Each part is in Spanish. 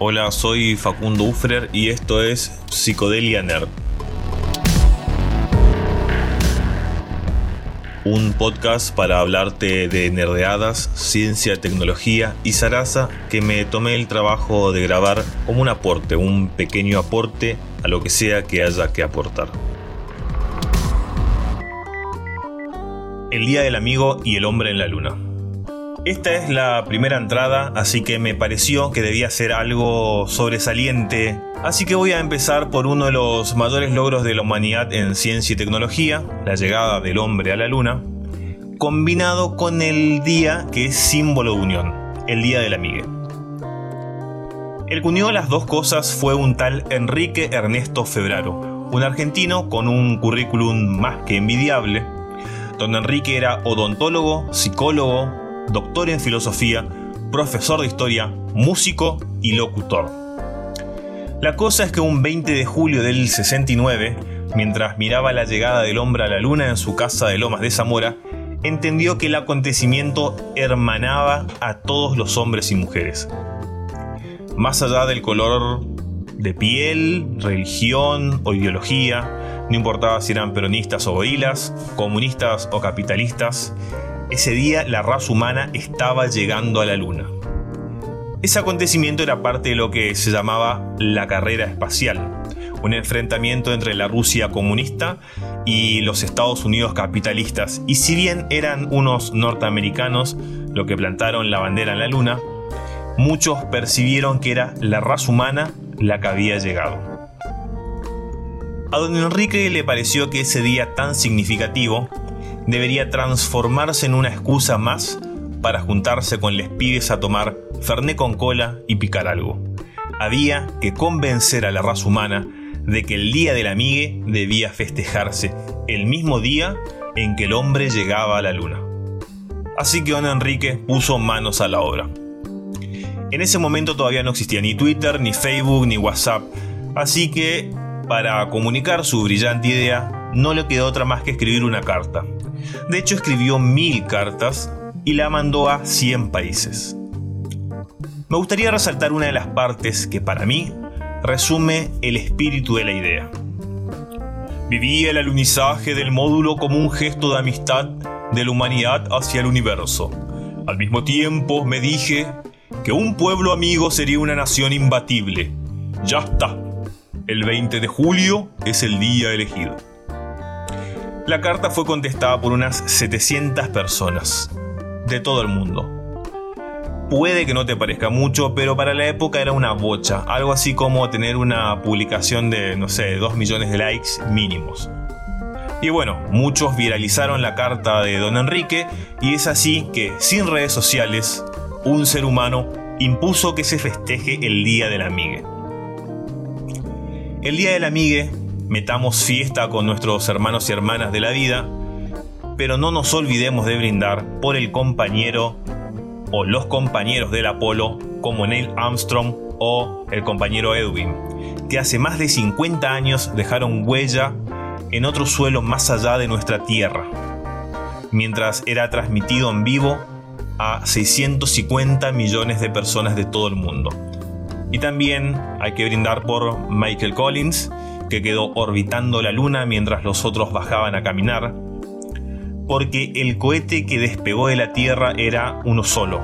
Hola, soy Facundo Ufrer y esto es Psicodelia Nerd. Un podcast para hablarte de nerdeadas, ciencia, tecnología y zaraza que me tomé el trabajo de grabar como un aporte, un pequeño aporte a lo que sea que haya que aportar. El Día del Amigo y el Hombre en la Luna. Esta es la primera entrada, así que me pareció que debía ser algo sobresaliente. Así que voy a empezar por uno de los mayores logros de la humanidad en ciencia y tecnología, la llegada del hombre a la luna, combinado con el día que es símbolo de unión, el Día del Amigue. El que unió las dos cosas fue un tal Enrique Ernesto Febraro, un argentino con un currículum más que envidiable. Don Enrique era odontólogo, psicólogo, doctor en filosofía, profesor de historia, músico y locutor. La cosa es que un 20 de julio del 69, mientras miraba la llegada del hombre a la luna en su casa de Lomas de Zamora, entendió que el acontecimiento hermanaba a todos los hombres y mujeres. Más allá del color de piel, religión o ideología, no importaba si eran peronistas o gorilas, comunistas o capitalistas, ese día la raza humana estaba llegando a la Luna. Ese acontecimiento era parte de lo que se llamaba la carrera espacial, un enfrentamiento entre la Rusia comunista y los Estados Unidos capitalistas. Y si bien eran unos norteamericanos los que plantaron la bandera en la Luna, muchos percibieron que era la raza humana la que había llegado. A don Enrique le pareció que ese día tan significativo debería transformarse en una excusa más para juntarse con les pibes a tomar ferné con cola y picar algo. Había que convencer a la raza humana de que el día del amigue debía festejarse el mismo día en que el hombre llegaba a la luna. Así que don Enrique puso manos a la obra. En ese momento todavía no existía ni Twitter, ni Facebook, ni WhatsApp, así que para comunicar su brillante idea no le quedó otra más que escribir una carta. De hecho, escribió mil cartas y la mandó a 100 países. Me gustaría resaltar una de las partes que para mí resume el espíritu de la idea. Viví el alunizaje del módulo como un gesto de amistad de la humanidad hacia el universo. Al mismo tiempo me dije que un pueblo amigo sería una nación imbatible. Ya está. El 20 de julio es el día elegido. La carta fue contestada por unas 700 personas de todo el mundo. Puede que no te parezca mucho, pero para la época era una bocha, algo así como tener una publicación de, no sé, 2 millones de likes mínimos. Y bueno, muchos viralizaron la carta de don Enrique y es así que, sin redes sociales, un ser humano impuso que se festeje el Día del Amigue. El Día del Amigue metamos fiesta con nuestros hermanos y hermanas de la vida, pero no nos olvidemos de brindar por el compañero o los compañeros del Apolo como Neil Armstrong o el compañero Edwin, que hace más de 50 años dejaron huella en otro suelo más allá de nuestra Tierra, mientras era transmitido en vivo a 650 millones de personas de todo el mundo. Y también hay que brindar por Michael Collins, que quedó orbitando la Luna mientras los otros bajaban a caminar, porque el cohete que despegó de la Tierra era uno solo,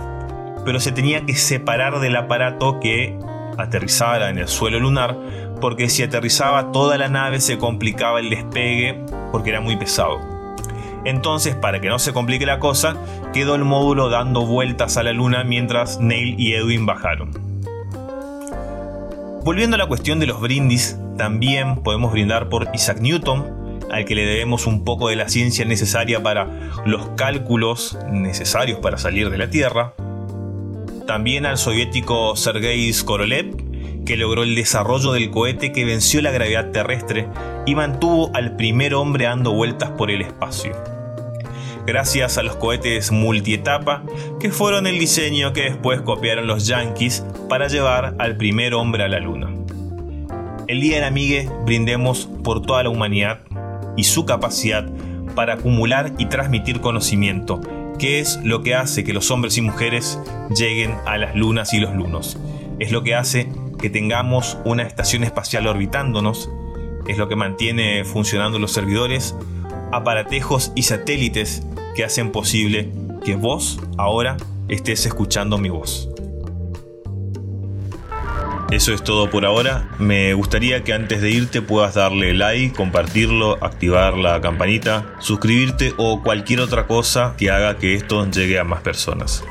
pero se tenía que separar del aparato que aterrizara en el suelo lunar, porque si aterrizaba toda la nave se complicaba el despegue porque era muy pesado. Entonces, para que no se complique la cosa, quedó el módulo dando vueltas a la luna mientras Neil y Edwin bajaron. Volviendo a la cuestión de los brindis, también podemos brindar por Isaac Newton, al que le debemos un poco de la ciencia necesaria para los cálculos necesarios para salir de la Tierra. También al soviético Sergei Skorolev, que logró el desarrollo del cohete que venció la gravedad terrestre y mantuvo al primer hombre dando vueltas por el espacio. Gracias a los cohetes multietapa, que fueron el diseño que después copiaron los yankees para llevar al primer hombre a la luna. El día del amigue brindemos por toda la humanidad y su capacidad para acumular y transmitir conocimiento, que es lo que hace que los hombres y mujeres lleguen a las lunas y los lunos. Es lo que hace que tengamos una estación espacial orbitándonos, es lo que mantiene funcionando los servidores, aparatejos y satélites que hacen posible que vos ahora estés escuchando mi voz. Eso es todo por ahora. Me gustaría que antes de irte puedas darle like, compartirlo, activar la campanita, suscribirte o cualquier otra cosa que haga que esto llegue a más personas.